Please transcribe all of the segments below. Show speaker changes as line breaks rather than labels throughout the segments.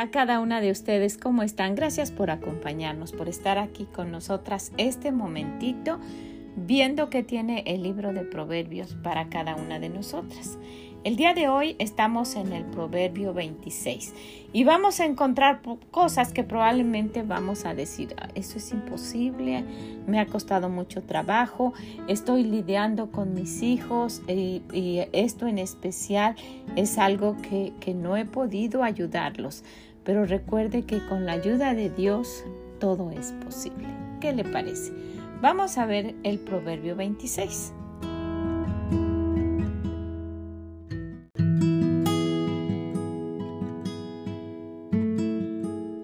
A cada una de ustedes, ¿cómo están? Gracias por acompañarnos, por estar aquí con nosotras este momentito, viendo que tiene el libro de Proverbios para cada una de nosotras. El día de hoy estamos en el Proverbio 26 y vamos a encontrar cosas que probablemente vamos a decir, ah, eso es imposible, me ha costado mucho trabajo, estoy lidiando con mis hijos y, esto en especial es algo que, que no he podido ayudarlos. Pero recuerde que con la ayuda de Dios todo es posible. ¿Qué le parece? Vamos a ver el Proverbio 26.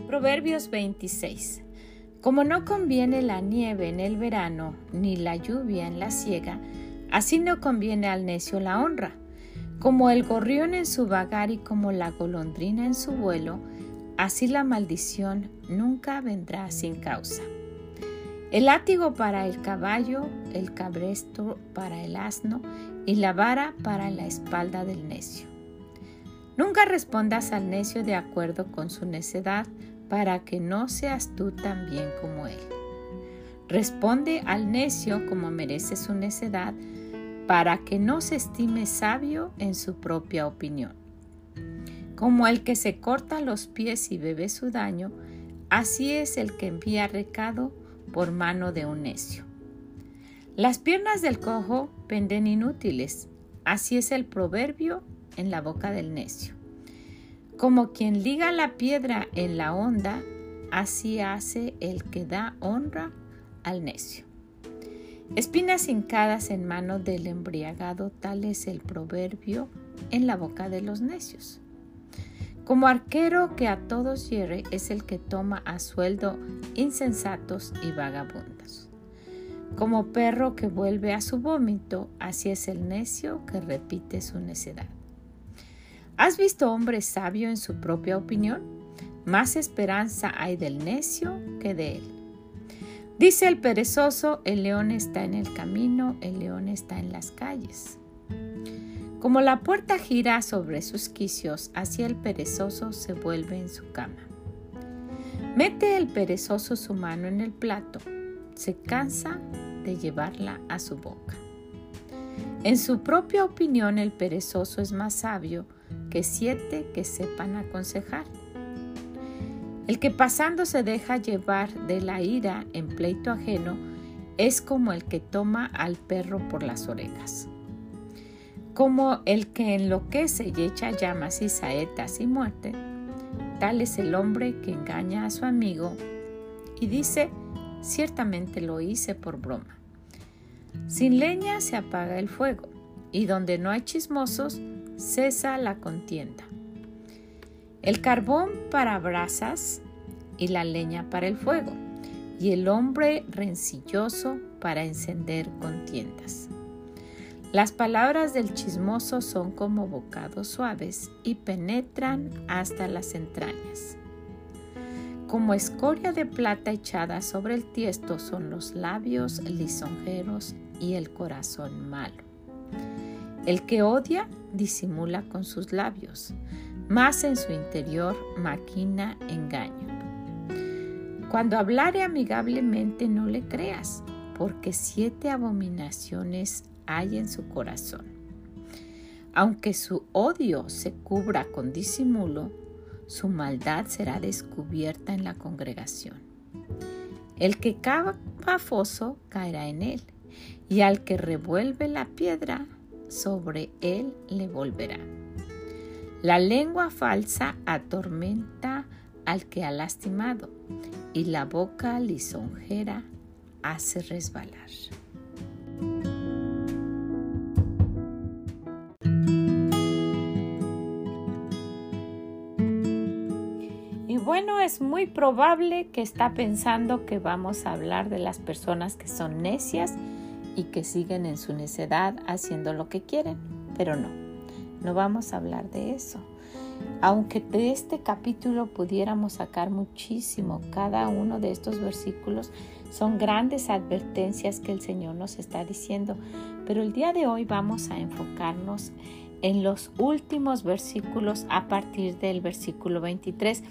Proverbios 26. Como no conviene la nieve en el verano, ni la lluvia en la siega, así no conviene al necio la honra. Como el gorrión en su vagar y como la golondrina en su vuelo, así la maldición nunca vendrá sin causa. El látigo para el caballo, el cabresto para el asno y la vara para la espalda del necio. Nunca respondas al necio de acuerdo con su necedad, para que no seas tú tan bien como él. Responde al necio como merece su necedad, para que no se estime sabio en su propia opinión. Como el que se corta los pies y bebe su daño, así es el que envía recado por mano de un necio. Las piernas del cojo penden inútiles, así es el proverbio en la boca del necio. Como quien liga la piedra en la honda, así hace el que da honra al necio. Espinas hincadas en mano del embriagado, tal es el proverbio en la boca de los necios. Como arquero que a todos hiere es el que toma a sueldo insensatos y vagabundos. Como perro que vuelve a su vómito, así es el necio que repite su necedad. ¿Has visto hombre sabio en su propia opinión? Más esperanza hay del necio que de él. Dice el perezoso, el león está en el camino, el león está en las calles. Como la puerta gira sobre sus quicios, así el perezoso se vuelve en su cama. Mete el perezoso su mano en el plato, se cansa de llevarla a su boca. En su propia opinión el perezoso es más sabio que siete que sepan aconsejar. El que pasando se deja llevar de la ira en pleito ajeno es como el que toma al perro por las orejas. Como el que enloquece y echa llamas y saetas y muerte, tal es el hombre que engaña a su amigo y dice, ciertamente lo hice por broma. Sin leña se apaga el fuego, y donde no hay chismosos, cesa la contienda. El carbón para brasas y la leña para el fuego, y el hombre rencilloso para encender contiendas. Las palabras del chismoso son como bocados suaves y penetran hasta las entrañas. Como escoria de plata echada sobre el tiesto son los labios lisonjeros y el corazón malo. El que odia disimula con sus labios, mas en su interior maquina engaño. Cuando hablare amigablemente no le creas, porque siete abominaciones hay en su corazón. Aunque su odio se cubra con disimulo, su maldad será descubierta en la congregación. El que cava foso caerá en él, y al que revuelve la piedra sobre él le volverá. La lengua falsa atormenta al que ha lastimado y la boca lisonjera hace resbalar. Bueno, es muy probable que está pensando que vamos a hablar de las personas que son necias y que siguen en su necedad haciendo lo que quieren, pero no, no vamos a hablar de eso. Aunque de este capítulo pudiéramos sacar muchísimo, cada uno de estos versículos son grandes advertencias que el Señor nos está diciendo, pero el día de hoy vamos a enfocarnos en los últimos versículos a partir del versículo 23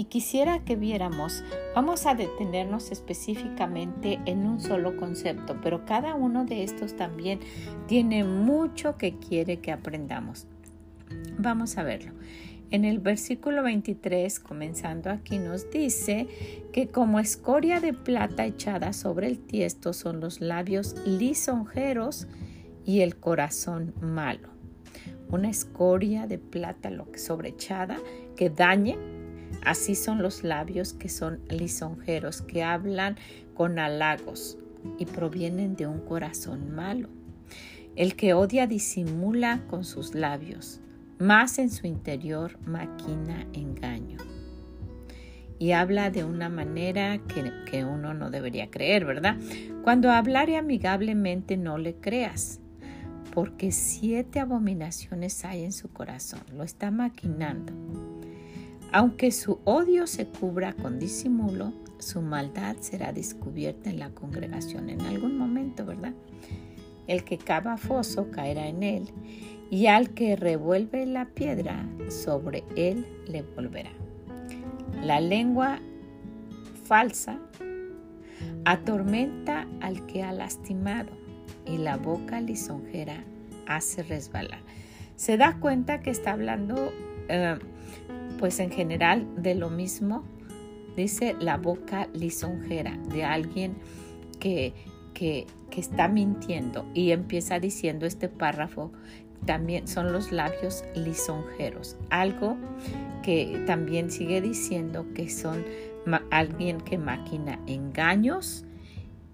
y quisiera que viéramos, vamos a detenernos específicamente en un solo concepto, pero cada uno de estos también tiene mucho que quiere que aprendamos. Vamos a verlo. En el versículo 23, comenzando aquí, nos dice que como escoria de plata echada sobre el tiesto son los labios lisonjeros y el corazón malo. Una escoria de plata lo que sobreechada que dañe, así son los labios que son lisonjeros, que hablan con halagos y provienen de un corazón malo. El que odia disimula con sus labios más en su interior maquina engaño. Y habla de una manera que, uno no debería creer, ¿verdad? Cuando hablare amigablemente no le creas, porque siete abominaciones hay en su corazón, lo está maquinando. Aunque su odio se cubra con disimulo, su maldad será descubierta en la congregación en algún momento, ¿verdad? El que cava foso caerá en él, y al que revuelve la piedra, sobre él le volverá. La lengua falsa atormenta al que ha lastimado y la boca lisonjera hace resbalar. Se da cuenta que está hablando, eh, pues en general, de lo mismo. Dice la boca lisonjera de alguien que, que, está mintiendo y empieza diciendo este párrafo también son los labios lisonjeros, algo que también sigue diciendo que son alguien que maquina engaños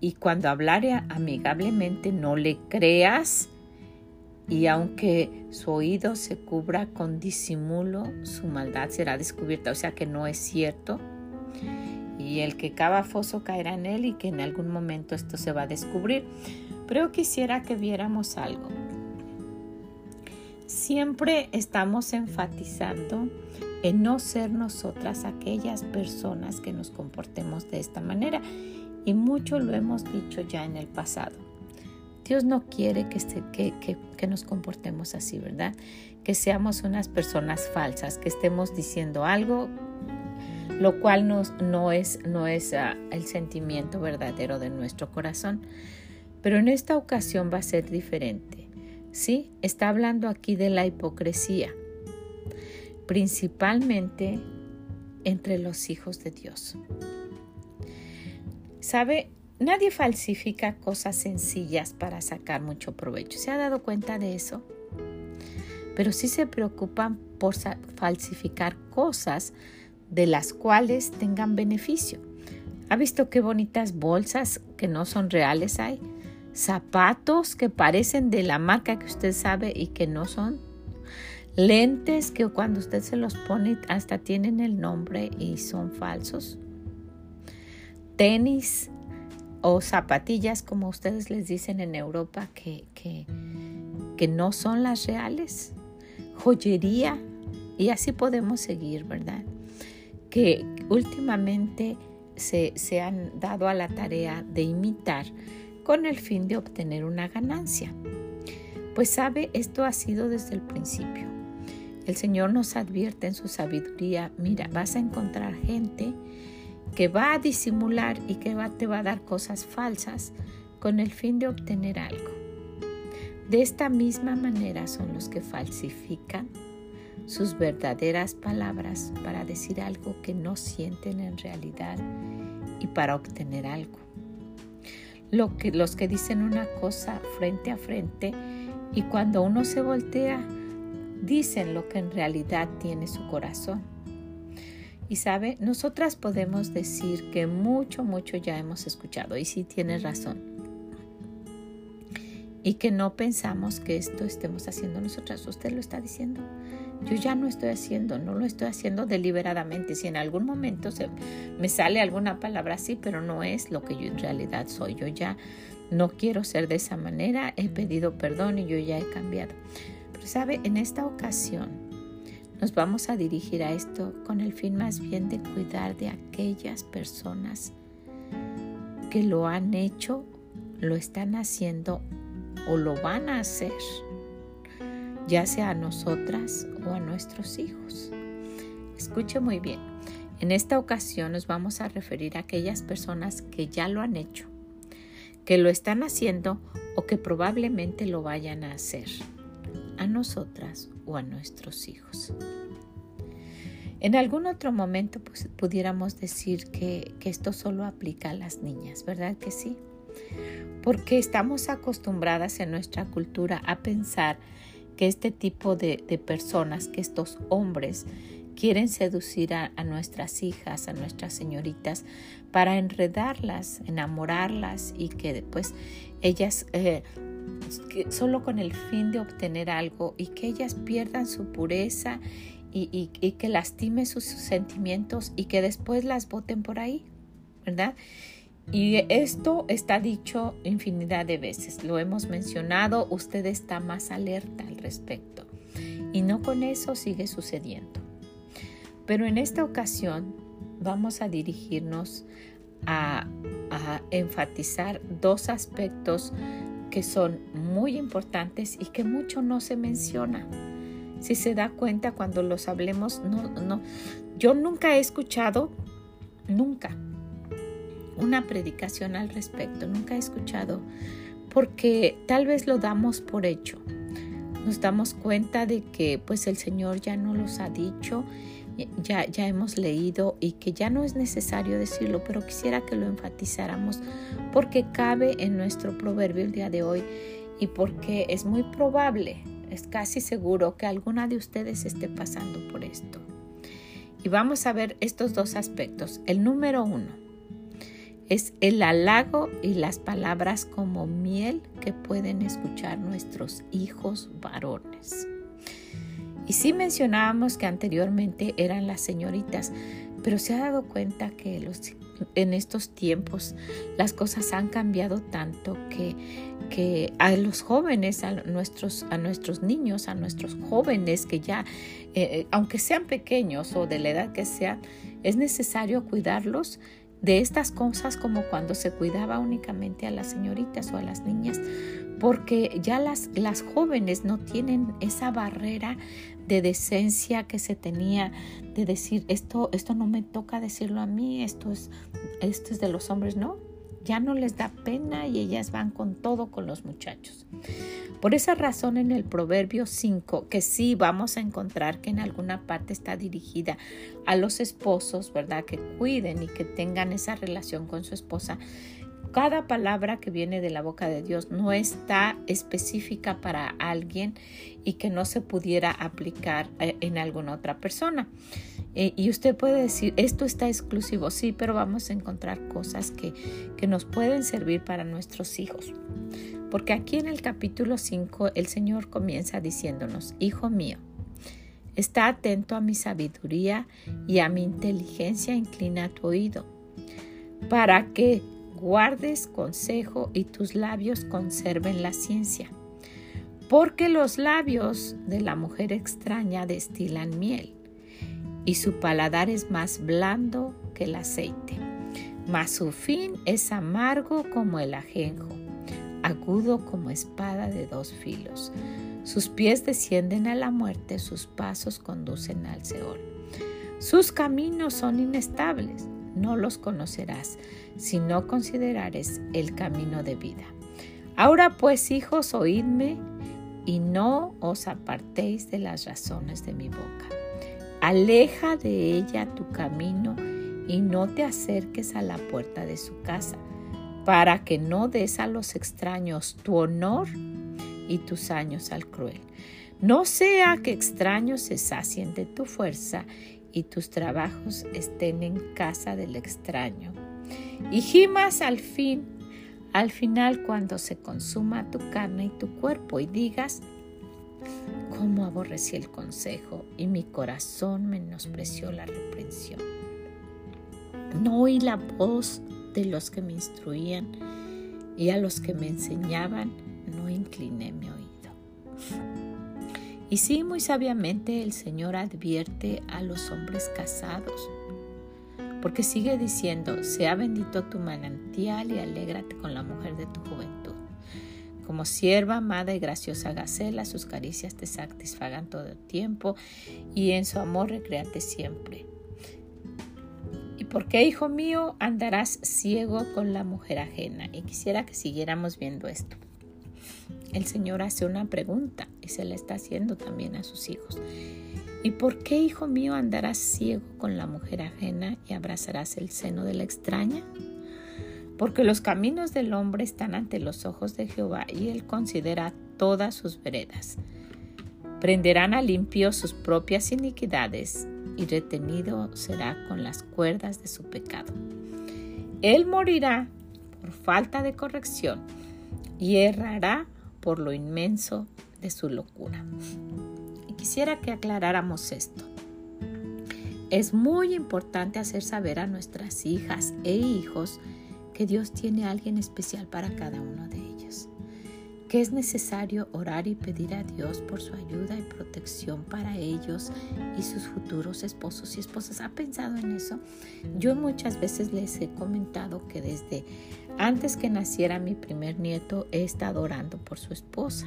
y cuando hablare amigablemente no le creas y aunque su oído se cubra con disimulo, su maldad será descubierta, o sea que no es cierto. Y el que cava foso caerá en él y que en algún momento esto se va a descubrir. Pero quisiera que viéramos algo. Siempre estamos enfatizando en no ser nosotras aquellas personas que nos comportemos de esta manera y mucho lo hemos dicho ya en el pasado. Dios no quiere que, que, nos comportemos así, ¿verdad? Que seamos unas personas falsas, que estemos diciendo algo lo cual no es, no es ah, el sentimiento verdadero de nuestro corazón. Pero en esta ocasión va a ser diferente. Sí, está hablando aquí de la hipocresía, principalmente entre los hijos de Dios. ¿Sabe? Nadie falsifica cosas sencillas para sacar mucho provecho. ¿Se ha dado cuenta de eso? Pero sí se preocupan por falsificar cosas de las cuales tengan beneficio. ¿Ha visto qué bonitas bolsas que no son reales hay? zapatos que parecen de la marca que usted sabe y que no son, lentes que cuando usted se los pone hasta tienen el nombre y son falsos, tenis o zapatillas como ustedes les dicen en Europa que, que, no son las reales, joyería y así podemos seguir, ¿verdad? Que últimamente se, se han dado a la tarea de imitar con el fin de obtener una ganancia. Pues sabe, esto ha sido desde el principio. El Señor nos advierte en su sabiduría, mira, vas a encontrar gente que va a disimular y que va, te va a dar cosas falsas con el fin de obtener algo. De esta misma manera son los que falsifican sus verdaderas palabras para decir algo que no sienten en realidad y para obtener algo que, los que dicen una cosa frente a frente y cuando uno se voltea, dicen lo que en realidad tiene su corazón. Y sabe, nosotras podemos decir que mucho, mucho ya hemos escuchado y sí tiene razón. Y que no pensamos que esto estemos haciendo nosotras. Usted lo está diciendo. yo ya no estoy haciendo, no lo estoy haciendo deliberadamente. Si en algún momento se, me sale alguna palabra así, pero no es lo que yo en realidad soy. Yo ya no quiero ser de esa manera, he pedido perdón y yo ya he cambiado. Pero sabe, en esta ocasión nos vamos a dirigir a esto con el fin más bien de cuidar de aquellas personas que lo han hecho, lo están haciendo o lo van a hacer ya sea a nosotras o a nuestros hijos. Escuche muy bien, en esta ocasión nos vamos a referir a aquellas personas que ya lo han hecho, que lo están haciendo o que probablemente lo vayan a hacer, a nosotras o a nuestros hijos. En algún otro momento pues, pudiéramos decir que, que esto solo aplica a las niñas, ¿verdad que sí? Porque estamos acostumbradas en nuestra cultura a pensar que este tipo de, personas, que estos hombres quieren seducir a, nuestras hijas, a nuestras señoritas, para enredarlas, enamorarlas y que después ellas, eh, solo con el fin de obtener algo y que ellas pierdan su pureza y, y que lastime sus sentimientos y que después las voten por ahí, ¿verdad? Y esto está dicho infinidad de veces, lo hemos mencionado, usted está más alerta al respecto. Y no con eso sigue sucediendo. Pero en esta ocasión vamos a dirigirnos a, enfatizar dos aspectos que son muy importantes y que mucho no se menciona. Si se da cuenta cuando los hablemos, no, no, yo nunca he escuchado, nunca, una predicación al respecto, nunca he escuchado, porque tal vez lo damos por hecho. Nos damos cuenta de que pues el Señor ya no los ha dicho, ya, ya hemos leído y que ya no es necesario decirlo, pero quisiera que lo enfatizáramos porque cabe en nuestro proverbio el día de hoy y porque es muy probable, es casi seguro que alguna de ustedes esté pasando por esto. Y vamos a ver estos dos aspectos. El número uno, es el halago y las palabras como miel que pueden escuchar nuestros hijos varones. Y sí mencionábamos que anteriormente eran las señoritas, pero se ha dado cuenta que en estos tiempos las cosas han cambiado tanto que, que a los jóvenes, a nuestros, a nuestros niños, a nuestros jóvenes que ya, eh, eh, aunque sean pequeños o de la edad que sean, es necesario cuidarlos de estas cosas como cuando se cuidaba únicamente a las señoritas o a las niñas, porque ya las, las jóvenes no tienen esa barrera de decencia que se tenía de decir esto, esto no me toca decirlo a mí, esto es, esto es de los hombres, no, ya no les da pena y ellas van con todo con los muchachos. Por esa razón en el Proverbio 5, que sí vamos a encontrar que en alguna parte está dirigida a los esposos, ¿verdad? Que cuiden y que tengan esa relación con su esposa. Cada palabra que viene de la boca de Dios no está específica para alguien y que no se pudiera aplicar eh, en alguna otra persona. Y usted puede decir, esto está exclusivo, sí, pero vamos a encontrar cosas que, que nos pueden servir para nuestros hijos. Porque aquí en el capítulo 5 el Señor comienza diciéndonos, Hijo mío, está atento a mi sabiduría y a mi inteligencia, inclina tu oído, para que guardes consejo y tus labios conserven la ciencia. Porque los labios de la mujer extraña destilan miel y su paladar es más blando que el aceite, mas su fin es amargo como el ajenjo, agudo como espada de dos filos. Sus pies descienden a la muerte, sus pasos conducen al Seol. Sus caminos son inestables, no los conocerás si no considerares el camino de vida. Ahora pues, hijos, oídme y no os apartéis de las razones de mi boca Aleja de ella tu camino y no te acerques a la puerta de su casa, para que no des a los extraños tu honor y tus años al cruel. No sea que extraños se sacien de tu fuerza y tus trabajos estén en casa del extraño. Y gimas al fin, al final cuando se consuma tu carne y tu cuerpo y digas, cómo aborrecí el consejo y mi corazón menospreció la reprensión. No oí la voz de los que me instruían y a los que me enseñaban no incliné mi oído. Y sí, muy sabiamente el Señor advierte a los hombres casados, porque sigue diciendo, sea bendito tu manantial y alégrate con la mujer de tu juventud. Como sierva amada y graciosa Gacela, sus caricias te satisfagan todo el tiempo y en su amor recreate siempre. ¿Y por qué, hijo mío, andarás ciego con la mujer ajena? Y quisiera que siguiéramos viendo esto el Señor hace una pregunta y se la está haciendo también a sus hijos. ¿Y por qué, hijo mío, andarás ciego con la mujer ajena y abrazarás el seno de la extraña? Porque los caminos del hombre están ante los ojos de Jehová y él considera todas sus veredas. Prenderán a limpio sus propias iniquidades y retenido será con las cuerdas de su pecado. Él morirá por falta de corrección y errará por lo inmenso de su locura. Y quisiera que aclaráramos esto. Es muy importante hacer saber a nuestras hijas e hijos que Dios tiene alguien especial para cada uno de ellos, que es necesario orar y pedir a Dios por su ayuda y protección para ellos y sus futuros esposos y esposas. ¿Ha pensado en eso? Yo muchas veces les he comentado que desde antes que naciera mi primer nieto, he estado orando por su esposa.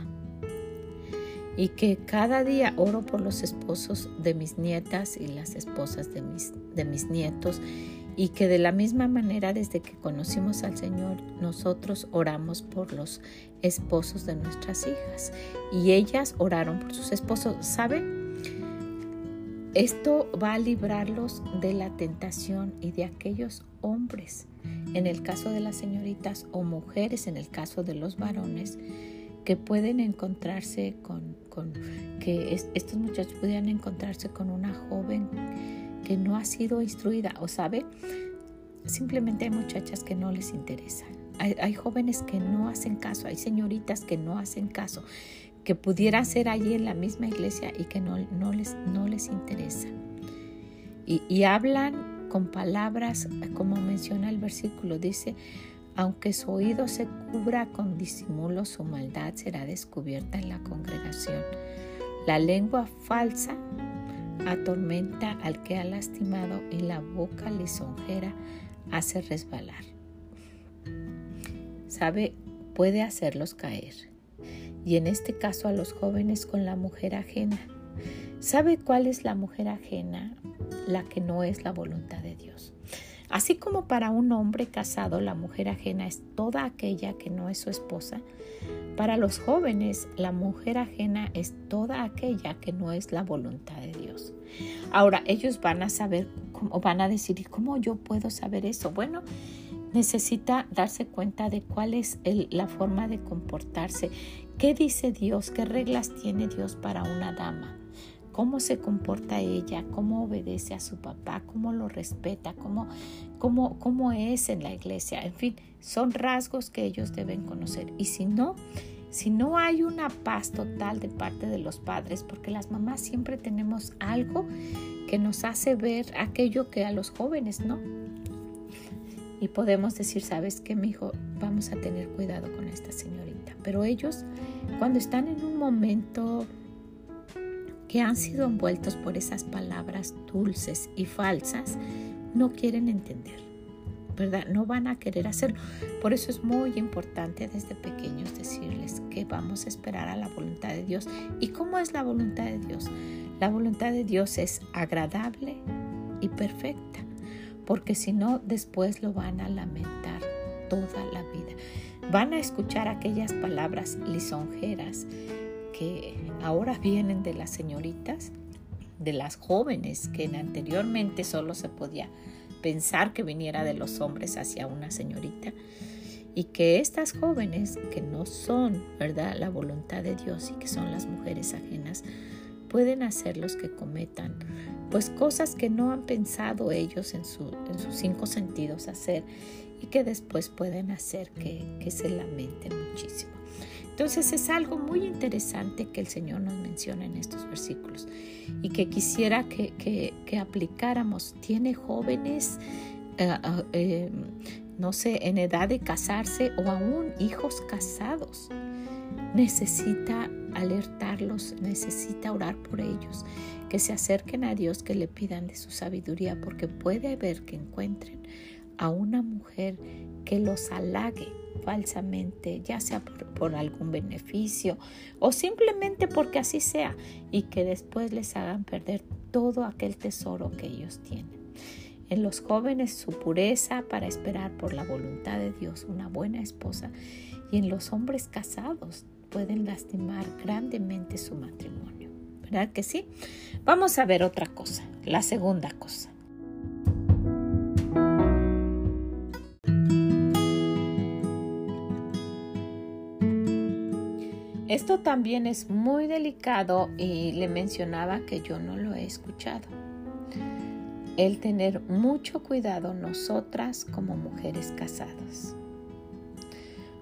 Y que cada día oro por los esposos de mis nietas y las esposas de mis, de mis nietos. Y que de la misma manera, desde que conocimos al Señor, nosotros oramos por los esposos de nuestras hijas. Y ellas oraron por sus esposos. ¿Saben? Esto va a librarlos de la tentación y de aquellos hombres, en el caso de las señoritas, o mujeres, en el caso de los varones, que pueden encontrarse con, que estos muchachos pudieran encontrarse con una joven que no ha sido instruida, o sabe, simplemente hay muchachas que no les interesa. Hay, jóvenes que no hacen caso, hay señoritas que no hacen caso, que pudiera ser allí en la misma iglesia y que no, no, les, no les interesa. Y hablan con palabras, como menciona el versículo, dice, aunque su oído se cubra con disimulo, su maldad será descubierta en la congregación. La lengua falsa atormenta al que ha lastimado y la boca lisonjera hace resbalar. ¿Sabe? Puede hacerlos caer y en este caso a los jóvenes con la mujer ajena. ¿Sabe cuál es la mujer ajena? La que no es la voluntad de Dios. Así como para un hombre casado la mujer ajena es toda aquella que no es su esposa, para los jóvenes la mujer ajena es toda aquella que no es la voluntad de Dios. Ahora ellos van a saber, cómo, van a decir, ¿y cómo yo puedo saber eso? Bueno, necesita darse cuenta de cuál es la forma de comportarse. ¿Qué dice Dios? ¿Qué reglas tiene Dios para una dama? ¿Cómo se comporta ella? ¿Cómo obedece a su papá? ¿Cómo lo respeta? ¿Cómo, cómo, cómo es en la iglesia? En fin, son rasgos que ellos deben conocer. Y si no, si no hay una paz total de parte de los padres, porque las mamás siempre tenemos algo que nos hace ver aquello que a los jóvenes no y podemos decir, sabes qué, mi hijo, vamos a tener cuidado con esta señorita. Pero ellos, cuando están en un momento que han sido envueltos por esas palabras dulces y falsas, no quieren entender, ¿verdad? No van a querer hacerlo. Por eso es muy importante desde pequeños decirles que vamos a esperar a la voluntad de Dios. ¿Y cómo es la voluntad de Dios? La voluntad de Dios es agradable y perfecta porque si no, después lo van a lamentar toda la vida. Van a escuchar aquellas palabras lisonjeras que ahora vienen de las señoritas, de las jóvenes, que anteriormente solo se podía pensar que viniera de los hombres hacia una señorita y que estas jóvenes que no son, ¿verdad?, la voluntad de Dios y que son las mujeres ajenas, pueden hacer los que cometan pues cosas que no han pensado ellos en, sus cinco sentidos hacer y que después pueden hacer que, que se lamenten muchísimo. Entonces es algo muy interesante que el Señor nos menciona en estos versículos y que quisiera que, aplicáramos. Tiene jóvenes, eh, eh, no sé, en edad de casarse o aún hijos casados. Necesita alertarlos, necesita orar por ellos, que se acerquen a Dios, que le pidan de su sabiduría, porque puede haber que encuentren a una mujer que los halague falsamente, ya sea por, algún beneficio o simplemente porque así sea, y que después les hagan perder todo aquel tesoro que ellos tienen. En los jóvenes su pureza para esperar por la voluntad de Dios una buena esposa y en los hombres casados pueden lastimar grandemente su matrimonio. ¿Verdad que sí? Vamos a ver otra cosa, la segunda cosa. Esto también es muy delicado y le mencionaba que yo no lo he escuchado. El tener mucho cuidado nosotras como mujeres casadas.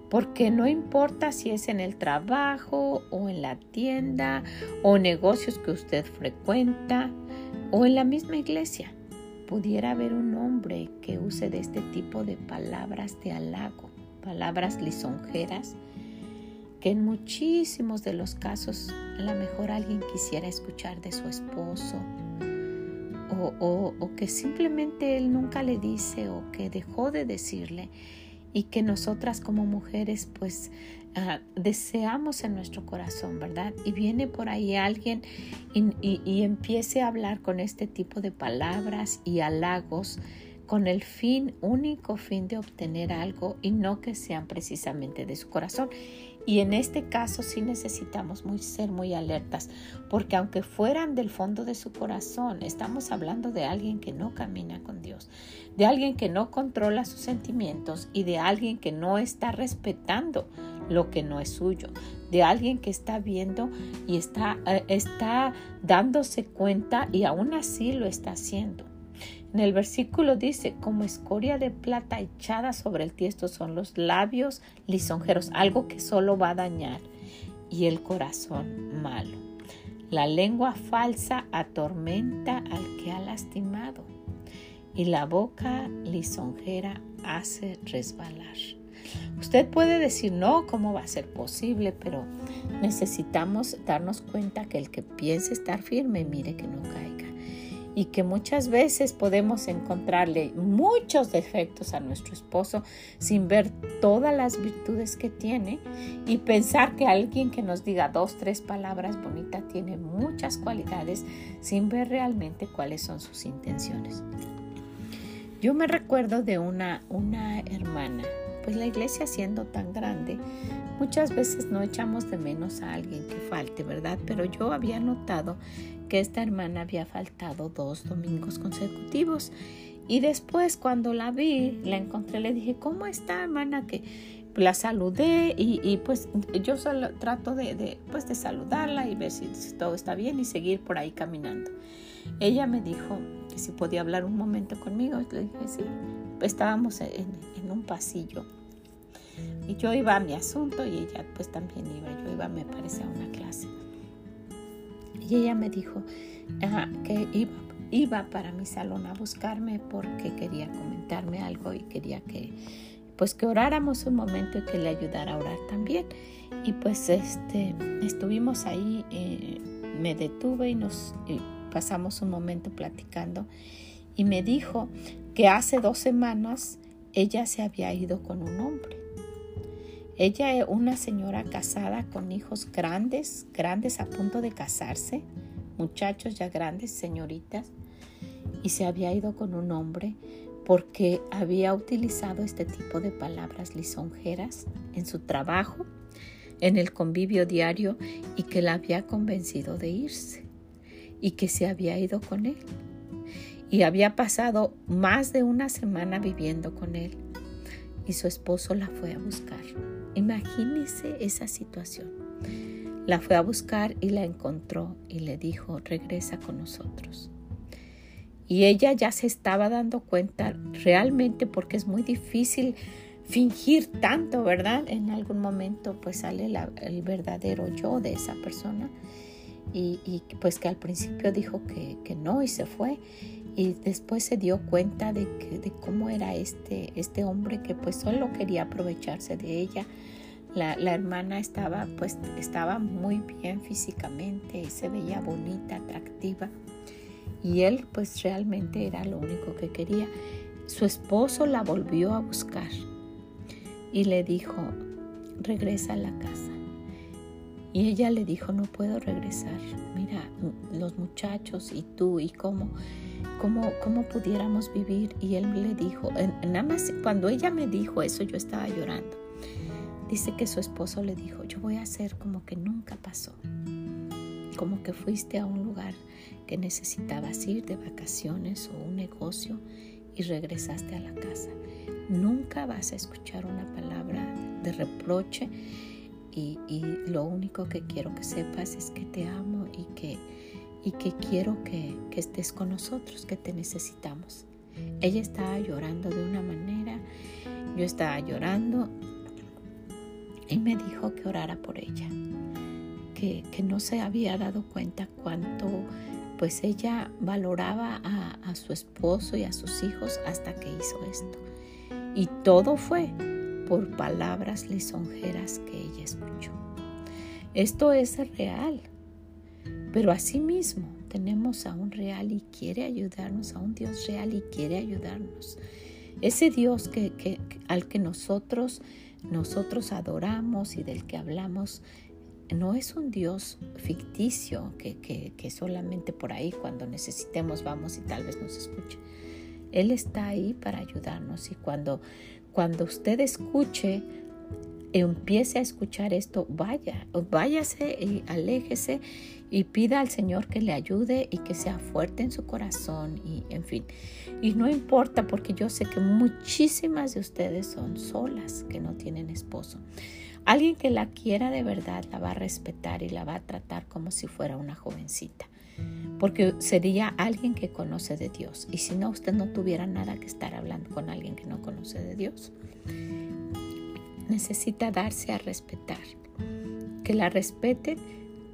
Porque no importa si es en el trabajo o en la tienda o negocios que usted frecuenta o en la misma iglesia, pudiera haber un hombre que use de este tipo de palabras de halago, palabras lisonjeras, que en muchísimos de los casos a lo mejor alguien quisiera escuchar de su esposo o, o que simplemente él nunca le dice o que dejó de decirle y que nosotras como mujeres pues ah, deseamos en nuestro corazón, ¿verdad? Y viene por ahí alguien y, y, empiece a hablar con este tipo de palabras y halagos con el fin, único fin de obtener algo y no que sean precisamente de su corazón. Y en este caso sí necesitamos ser muy alertas, porque aunque fueran del fondo de su corazón, estamos hablando de alguien que no camina con Dios, de alguien que no controla sus sentimientos y de alguien que no está respetando lo que no es suyo, de alguien que está viendo y está, eh, está dándose cuenta y aún así lo está haciendo. En el versículo dice, como escoria de plata echada sobre el tiesto son los labios lisonjeros, algo que solo va a dañar, y el corazón malo. La lengua falsa atormenta al que ha lastimado, y la boca lisonjera hace resbalar. Usted puede decir, no, ¿cómo va a ser posible? Pero necesitamos darnos cuenta que el que piense estar firme, mire que no caiga y que muchas veces podemos encontrarle muchos defectos a nuestro esposo sin ver todas las virtudes que tiene y pensar que alguien que nos diga dos, tres palabras bonitas tiene muchas cualidades sin ver realmente cuáles son sus intenciones. Yo me recuerdo de una, una hermana, pues la iglesia siendo tan grande, muchas veces no echamos de menos a alguien que falte, ¿verdad? Pero yo había notado que esta hermana había faltado dos domingos consecutivos. Y después cuando la vi, la encontré, le dije, ¿cómo está hermana? Que la saludé y, pues yo solo trato de, pues, de saludarla y ver si, todo está bien y seguir por ahí caminando. Ella me dijo que si podía hablar un momento conmigo. Le dije, sí. Estábamos en, en un pasillo y yo iba a mi asunto y ella pues también iba. Yo iba, me parece, a una clase. Y ella me dijo que iba, para mi salón a buscarme porque quería comentarme algo y quería que pues que oráramos un momento y que le ayudara a orar también. Y pues este estuvimos ahí, eh, me detuve y nos pasamos un momento platicando y me dijo que hace dos semanas ella se había ido con un hombre ella es una señora casada con hijos grandes, grandes a punto de casarse, muchachos ya grandes, señoritas, y se había ido con un hombre porque había utilizado este tipo de palabras lisonjeras en su trabajo, en el convivio diario y que la había convencido de irse y que se había ido con él. Y había pasado más de una semana viviendo con él y su esposo la fue a buscar. Imagínese esa situación. La fue a buscar y la encontró y le dijo, regresa con nosotros. Y ella ya se estaba dando cuenta realmente porque es muy difícil fingir tanto, ¿verdad? En algún momento pues sale el verdadero yo de esa persona y, pues que al principio dijo que, que, no y se fue y después se dio cuenta de, que, de cómo era este, este hombre que pues solo quería aprovecharse de ella. La, la, hermana estaba pues estaba muy bien físicamente y se veía bonita, atractiva y él pues realmente era lo único que quería. Su esposo la volvió a buscar y le dijo, regresa a la casa. Y ella le dijo, no puedo regresar. Mira, los muchachos y tú y cómo, cómo, cómo pudiéramos vivir. Y él le dijo, nada más cuando ella me dijo eso, yo estaba llorando. Dice que su esposo le dijo, yo voy a hacer como que nunca pasó. Como que fuiste a un lugar que necesitabas ir de vacaciones o un negocio y regresaste a la casa. Nunca vas a escuchar una palabra de reproche y, lo único que quiero que sepas es que te amo y que, y que quiero que, que estés con nosotros, que te necesitamos. Ella estaba llorando de una manera, yo estaba llorando y me dijo que orara por ella, que, que no se había dado cuenta cuánto pues ella valoraba a, a, su esposo y a sus hijos hasta que hizo esto. Y todo fue por palabras lisonjeras que ella escuchó. Esto es real, pero asimismo tenemos a un real y quiere ayudarnos, a un Dios real y quiere ayudarnos. Ese Dios que, al que nosotros, nosotros adoramos y del que hablamos no es un Dios ficticio que, que, solamente por ahí cuando necesitemos vamos y tal vez nos escuche. Él está ahí para ayudarnos y cuando, cuando usted escuche, empiece a escuchar esto, vaya, váyase y aléjese y pida al Señor que le ayude y que sea fuerte en su corazón y en fin. Y no importa porque yo sé que muchísimas de ustedes son solas, que no tienen esposo. Alguien que la quiera de verdad la va a respetar y la va a tratar como si fuera una jovencita. Porque sería alguien que conoce de Dios. Y si no, usted no tuviera nada que estar hablando con alguien que no conoce de Dios. Necesita darse a respetar. Que la respeten,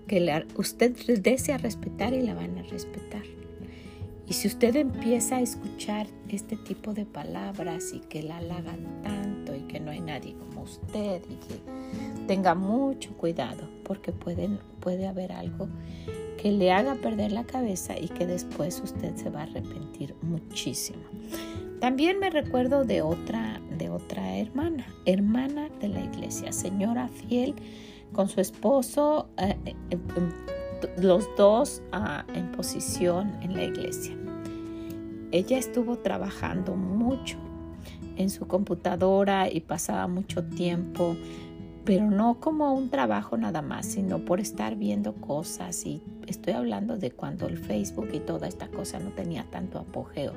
que la, usted desea respetar y la van a respetar. Y si usted empieza a escuchar este tipo de palabras y que la halagan tanto y que no hay nadie como usted tenga mucho cuidado porque pueden, puede haber algo que le haga perder la cabeza y que después usted se va a arrepentir muchísimo. También me recuerdo de otra, de otra hermana, hermana de la iglesia, señora fiel con su esposo, eh, eh, los dos ah, en posición en la iglesia. Ella estuvo trabajando mucho en su computadora y pasaba mucho tiempo, pero no como un trabajo nada más, sino por estar viendo cosas. Y estoy hablando de cuando el Facebook y toda esta cosa no tenía tanto apogeo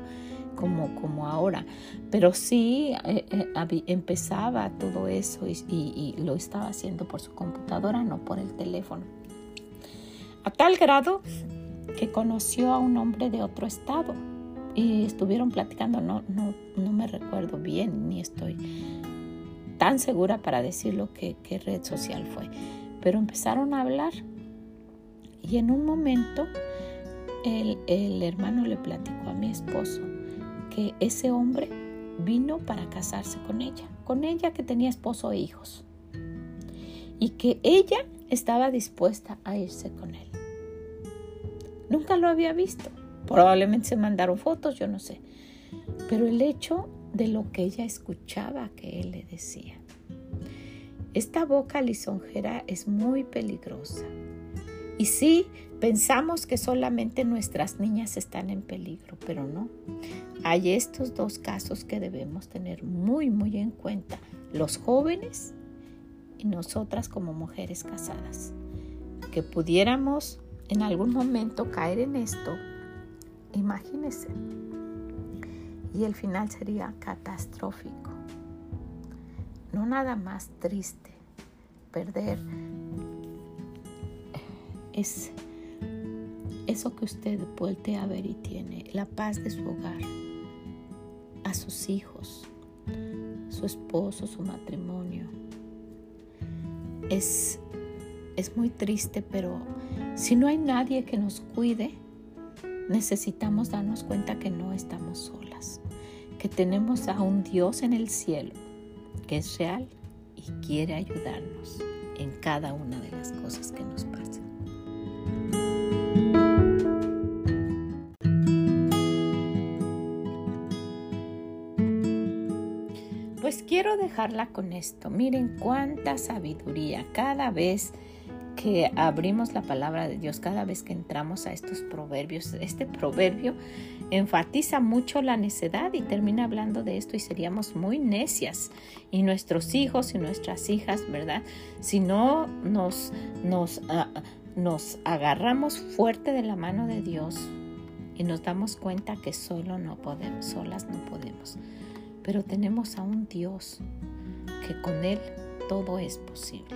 como, como ahora. Pero sí eh, eh, empezaba todo eso y, lo estaba haciendo por su computadora, no por el teléfono. A tal grado que conoció a un hombre de otro estado y estuvieron platicando, no, no, no me recuerdo bien, ni estoy tan segura para decir lo que qué red social fue, pero empezaron a hablar y en un momento el, el hermano le platicó a mi esposo que ese hombre vino para casarse con ella, con ella que tenía esposo e hijos, y que ella estaba dispuesta a irse con él. Nunca lo había visto. Probablemente se mandaron fotos, yo no sé. Pero el hecho de lo que ella escuchaba que él le decía. Esta boca lisonjera es muy peligrosa. Y sí, pensamos que solamente nuestras niñas están en peligro, pero no. Hay estos dos casos que debemos tener muy, muy en cuenta. Los jóvenes y nosotras como mujeres casadas. Que pudiéramos en algún momento caer en esto Imagínese. Y el final sería catastrófico. No nada más triste. Perder es eso que usted vuelve a ver y tiene, la paz de su hogar, a sus hijos, su esposo, su matrimonio. Es, es muy triste, pero si no hay nadie que nos cuide, necesitamos darnos cuenta que no estamos solas, que tenemos a un Dios en el cielo que es real y quiere ayudarnos en cada una de las cosas que nos pasan. Con esto. Miren cuánta sabiduría cada vez que abrimos la palabra de Dios, cada vez que entramos a estos proverbios. Este proverbio enfatiza mucho la necedad y termina hablando de esto y seríamos muy necias. Y nuestros hijos y nuestras hijas, ¿verdad? Si no nos, nos, ah, nos agarramos fuerte de la mano de Dios y nos damos cuenta que solo no podemos, solas no podemos. Pero tenemos a un Dios que con Él todo es posible.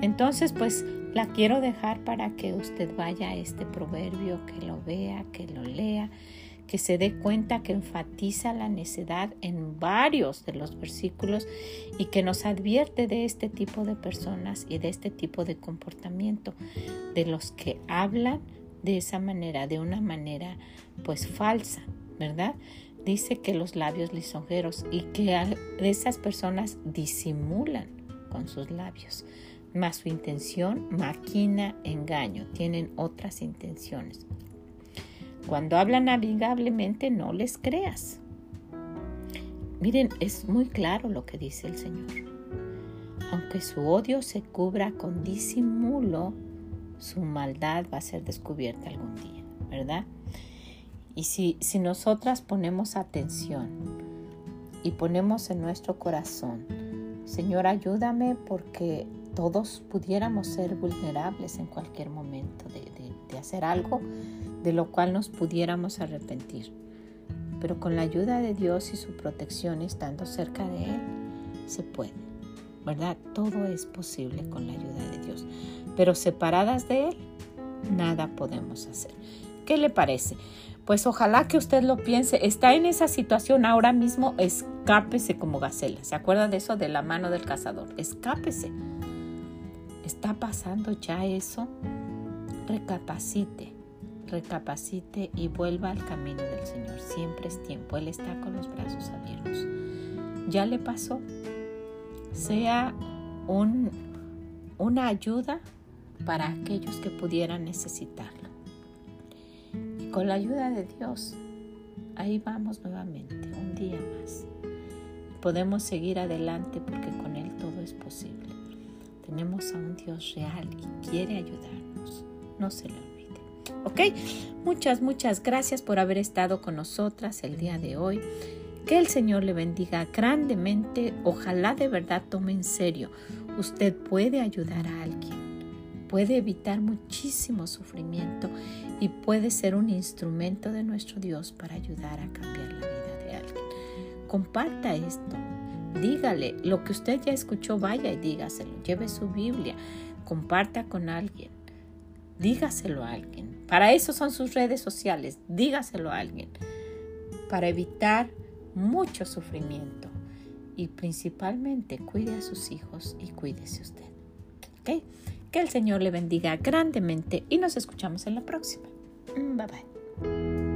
Entonces, pues la quiero dejar para que usted vaya a este proverbio, que lo vea, que lo lea, que se dé cuenta que enfatiza la necedad en varios de los versículos y que nos advierte de este tipo de personas y de este tipo de comportamiento, de los que hablan de esa manera, de una manera pues falsa, ¿verdad? Dice que los labios lisonjeros y que esas personas disimulan con sus labios mas su intención maquina engaño, tienen otras intenciones. Cuando hablan amigablemente, no les creas. Miren, es muy claro lo que dice el Señor. Aunque su odio se cubra con disimulo, su maldad va a ser descubierta algún día, ¿verdad? Y si, si nosotras ponemos atención y ponemos en nuestro corazón, Señor, ayúdame porque todos pudiéramos ser vulnerables en cualquier momento de, hacer algo de lo cual nos pudiéramos arrepentir. Pero con la ayuda de Dios y su protección, estando cerca de Él, se puede. ¿Verdad? Todo es posible con la ayuda de Dios. Pero separadas de Él, nada podemos hacer. ¿Qué le parece? Pues ojalá que usted lo piense. Está en esa situación ahora mismo, escápese como gacela. ¿Se acuerda de eso de la mano del cazador? Escápese ¿Está pasando ya eso? Recapacite, recapacite y vuelva al camino del Señor. Siempre es tiempo. Él está con los brazos abiertos. ¿Ya le pasó? Sea un, una ayuda para aquellos que pudieran necesitarlo. Con la ayuda de Dios, ahí vamos nuevamente, un día más. Podemos seguir adelante porque con Él todo es posible. Tenemos a un Dios real y quiere ayudarnos. No se lo olvide. ¿Ok? Muchas, muchas gracias por haber estado con nosotras el día de hoy. Que el Señor le bendiga grandemente. Ojalá de verdad tome en serio. Usted puede ayudar a alguien. Puede evitar muchísimo sufrimiento y puede ser un instrumento de nuestro Dios para ayudar a cambiar la vida de alguien. Comparta esto Dígale lo que usted ya escuchó, vaya y dígaselo. Lleve su Biblia, comparta con alguien. Dígaselo a alguien. Para eso son sus redes sociales. Dígaselo a alguien. Para evitar mucho sufrimiento. Y principalmente cuide a sus hijos y cuídese usted. ¿Ok? Que el Señor le bendiga grandemente y nos escuchamos en la próxima. Bye bye.